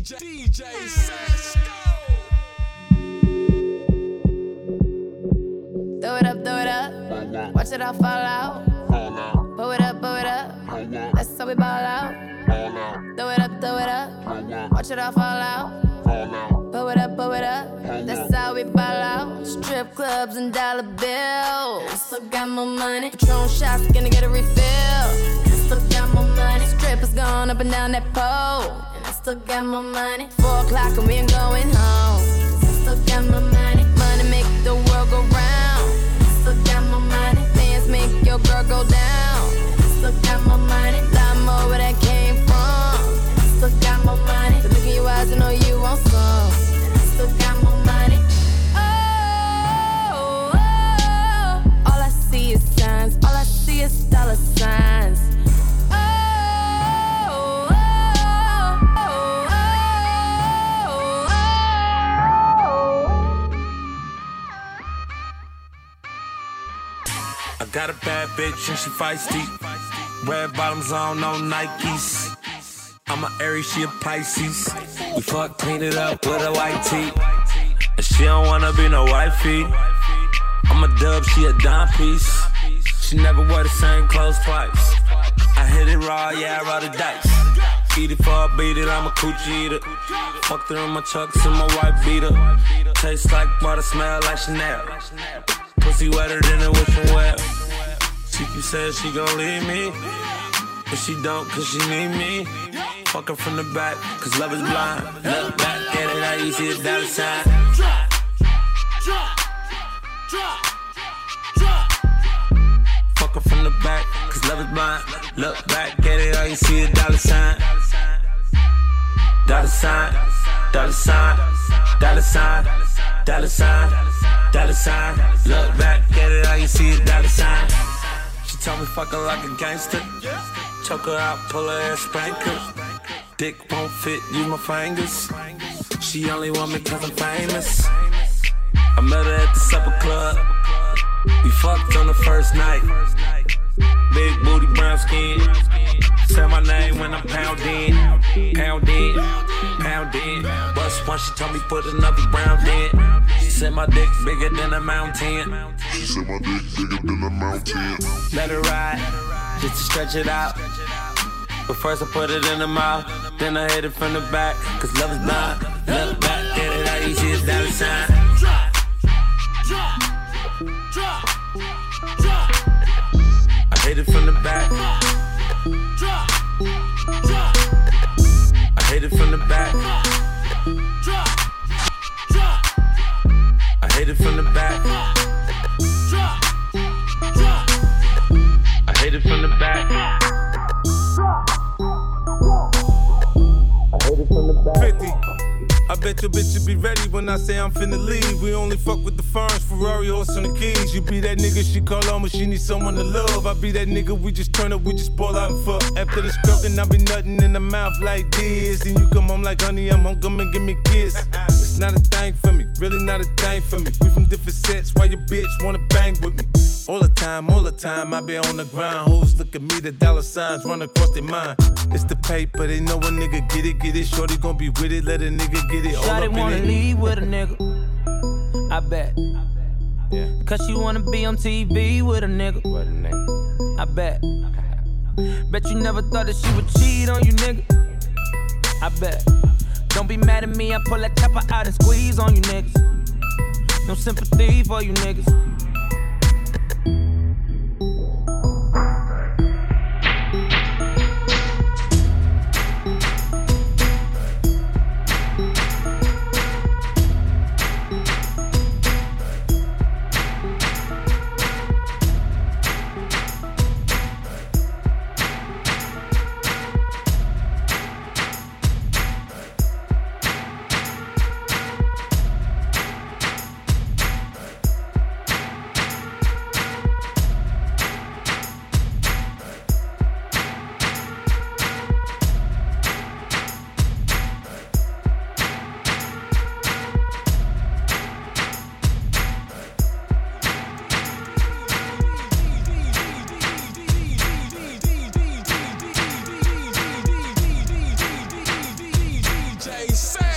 DJ, DJ Cisco. Throw it up, throw it up. Watch it all fall out. Pull it up, pull it up. That's how we ball out. Throw it up, throw it up. Watch it all fall out. Pull it up, pull it up. That's how we ball out. Strip clubs and dollar bills. Still got more money. Patron shots, gonna get a refill. Still got more money. Strippers going up and down that pole. Still got my money. Four o'clock and we ain't going home. 'Cause I still got more money. Got a bad bitch and she feisty. Red bottoms on, no Nikes. I'm a Aries, she a Pisces. We fuck, clean it up with a white tee. And she don't wanna be no wifey. I'm a dub, she a dime piece. She never wear the same clothes twice. I hit it raw, yeah, I roll the dice. Eat it for beat it, I'm a coochie eater. Fucked her in my chucks and my white beater. Tastes like water, smell like Chanel. Pussy wetter than a wishing well. She keep saying she gon' leave me. But she don't, cause she need me. Fuck her from the back, cause love is blind. Look back at it, how you see a dollar sign. Drop, drop, drop, drop. Fuck her from the back, cause love is blind. Look back at it, all you see a dollar sign. Dollar sign, dollar sign, dollar sign, dollar sign, dollar sign. Look back at it, all you see a dollar sign. Told me fuck her like a gangster. Choke her out, pull her ass spank her. Dick won't fit, use my fingers. She only want me cause I'm famous. I met her at the supper club. We fucked on the first night. Big booty, brown skin. Say my name when I'm pounding. Pounding, pounding. Bust one, she told me put another round in. She said my dick bigger than a mountain. She said my dick bigger than a mountain. Let her ride, just to stretch it out. But first I put it in the mouth, then I hit it from the back. Cause love is blind. Look back at it, how you see dollar sign. Drop, drop, drop, drop, I hit it from the back. drop, drop, I hit it from the back. I say I'm finna leave. We only fuck with the firms, Ferrari, horse, and the keys. You be that nigga she call on when she need someone to love. I be that nigga we just turn up, we just ball out and fuck. After the stroking, I be nothing in the mouth like this. Then you come home like honey, I'm home, come and give me kiss. It's not a thing for me, really not a thing for me. We from different sets, why your bitch wanna bang with me? All the time, all the time, I be on the grind. Hoes look at me, the dollar signs run across their mind. It's the paper, they know a nigga get it, get it. Shorty gon' be with it, let a nigga get it all Shawty up wanna in it. leave with a nigga. I bet. Yeah. Cause she wanna be on TV with a nigga, with a nigga. I bet. Bet you never thought that she would cheat on you, nigga. I bet. Don't be mad at me, I pull that chopper out and squeeze on you niggas. No sympathy for you niggas. DJ Sam.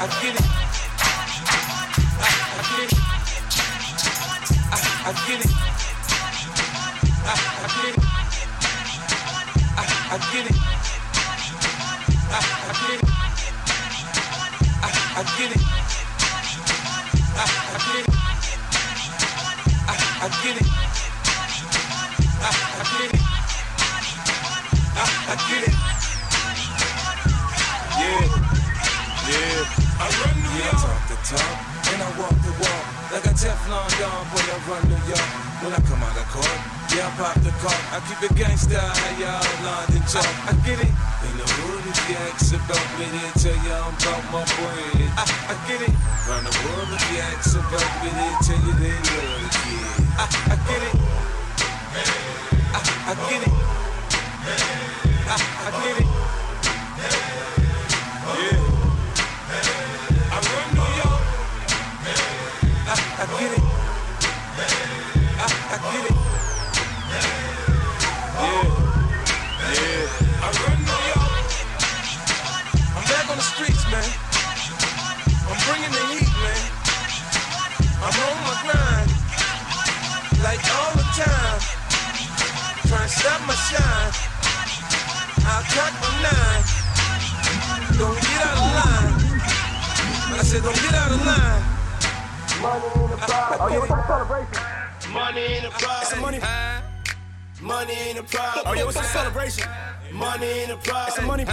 I get it. I, get it. I, get it. I get it. Talk, and I walk the walk. Like a Teflon Don, boy, I run New York. When I come out of court, yeah, I pop the cork. I keep it gangsta, how y'all London chalk. I get it. In the hood, if you ask about me, they tell you I'm about my bread. I, I get it. Round the world, if you ask about me, they tell you they love the kid. I, I get it. I, I get it. I, I get it. Oh, yeah, what's the celebration? Money ain't a problem. It's a money. Money ain't a problem. Oh, yeah, what's the celebration? Money ain't a problem. It's a money.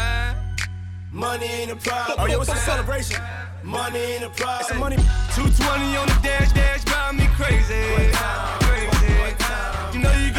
Money ain't a problem. Oh, yeah, what's the celebration? Money ain't a problem. It's a money. 220 on the dash, dash, drive me crazy. Crazy. You know you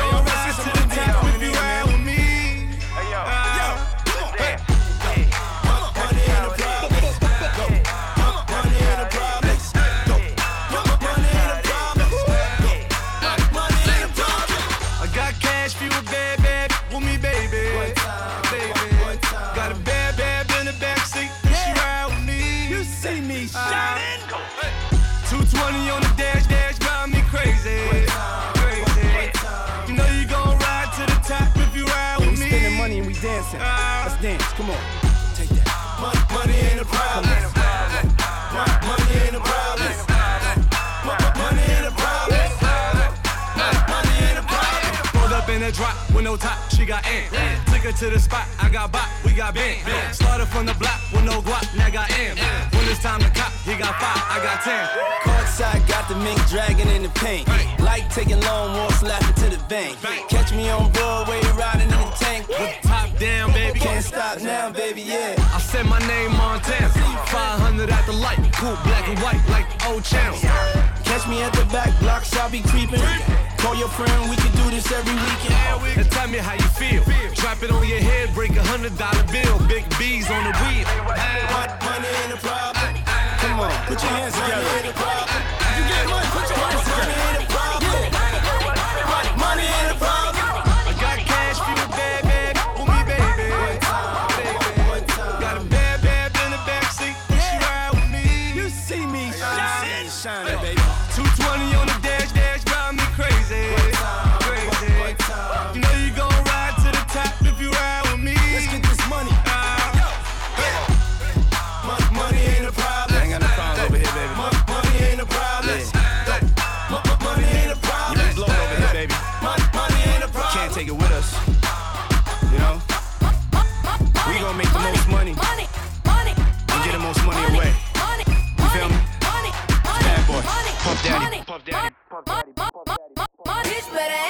no top, she got in. Took her to the spot, I got bop, we got bent. Started from the block with no guap, now got M. When it's time to cop, he got five, I got ten. Courtside, got the mink dragging in the paint. Like taking long walks, laughing to the bank. Catch me on Broadway, riding in the tank. Top down, baby. Can't stop now, baby, yeah. I said my name Montana. 500 at the light, cool black and white like old Chanel. Catch me at the back blocks, I'll be creeping. Call your friend, we can do this every weekend. And tell me how you feel. Drop it on your head, break a hundred dollar bill. Big B's on the wheel. Money ain't a problem. Come on. Put your hands together. Money a problem. You get money. Put your hands Money together. ain't a problem. Money ain't a problem. I got cash for you, bad, Daddy. money, Puff Daddy. money, money. Bitch better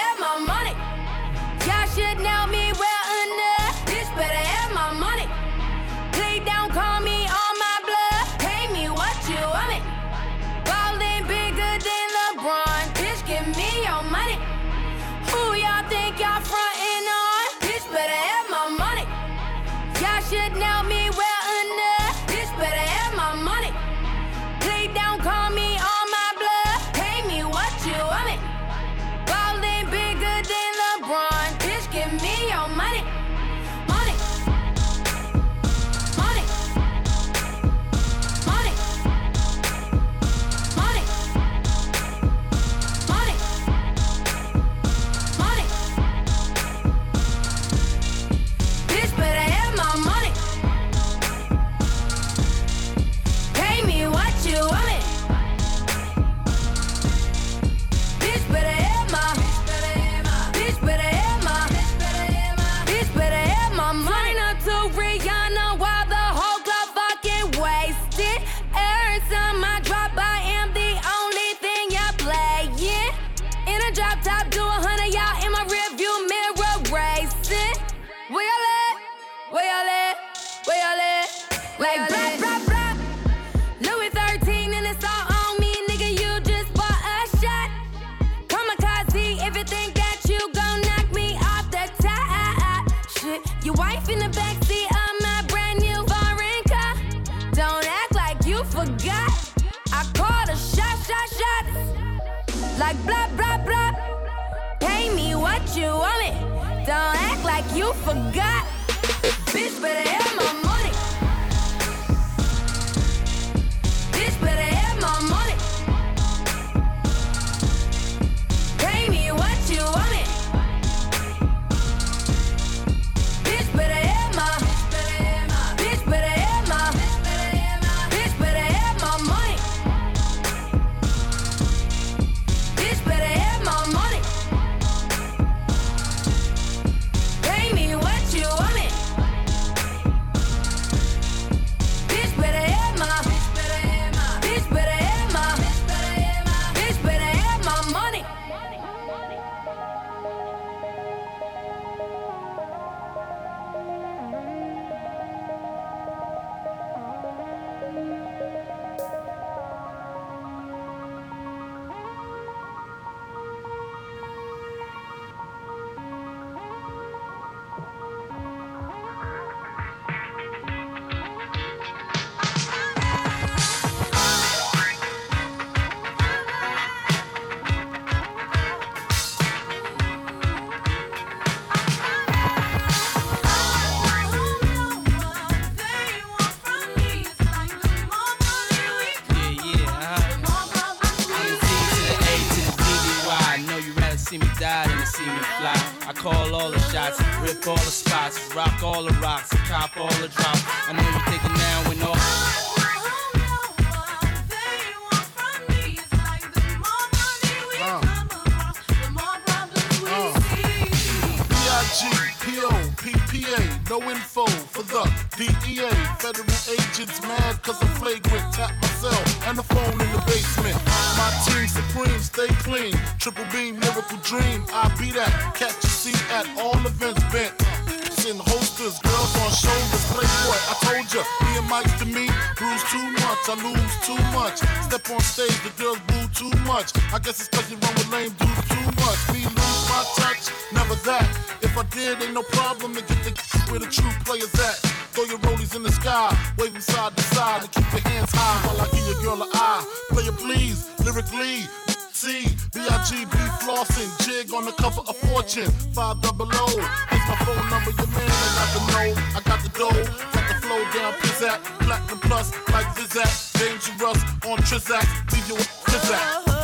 all the spots, rock all the rocks, cop all the drops. I know you're thinking now when all. B-I-G-P-O-P-P-A, no one. They want from me is like the more money we come across, the more problems we see. B I G P O P P A, no info for the DEA. Federal agents mad cause I'm flagrant. Tap myself and the phone in the basement. My team supreme, stay clean. Triple beam, miracle dream. I be that. Catch a seat at all events bent. In holsters, girls on shoulders, playboy. I told ya, me and Mike's to me, bruise too much, I lose too much. Step on stage, the girls boo too much. I guess it's cause you run with lame dudes too much. Me lose my touch, never that. If I did, ain't no problem to get the where the true players at. Throw your rollies in the sky, wave them side to side, and keep your hands high while I give your girl an eye. Player please, lyrically. C, B-I-G-B flossing, jig on the cover of Fortune, five double O. Here's my phone number, your man, I got the know, I got the dough, got the flow down, pizzazz, platinum plus, like Zizak, dangerous on Trizak, leave you with Trizak.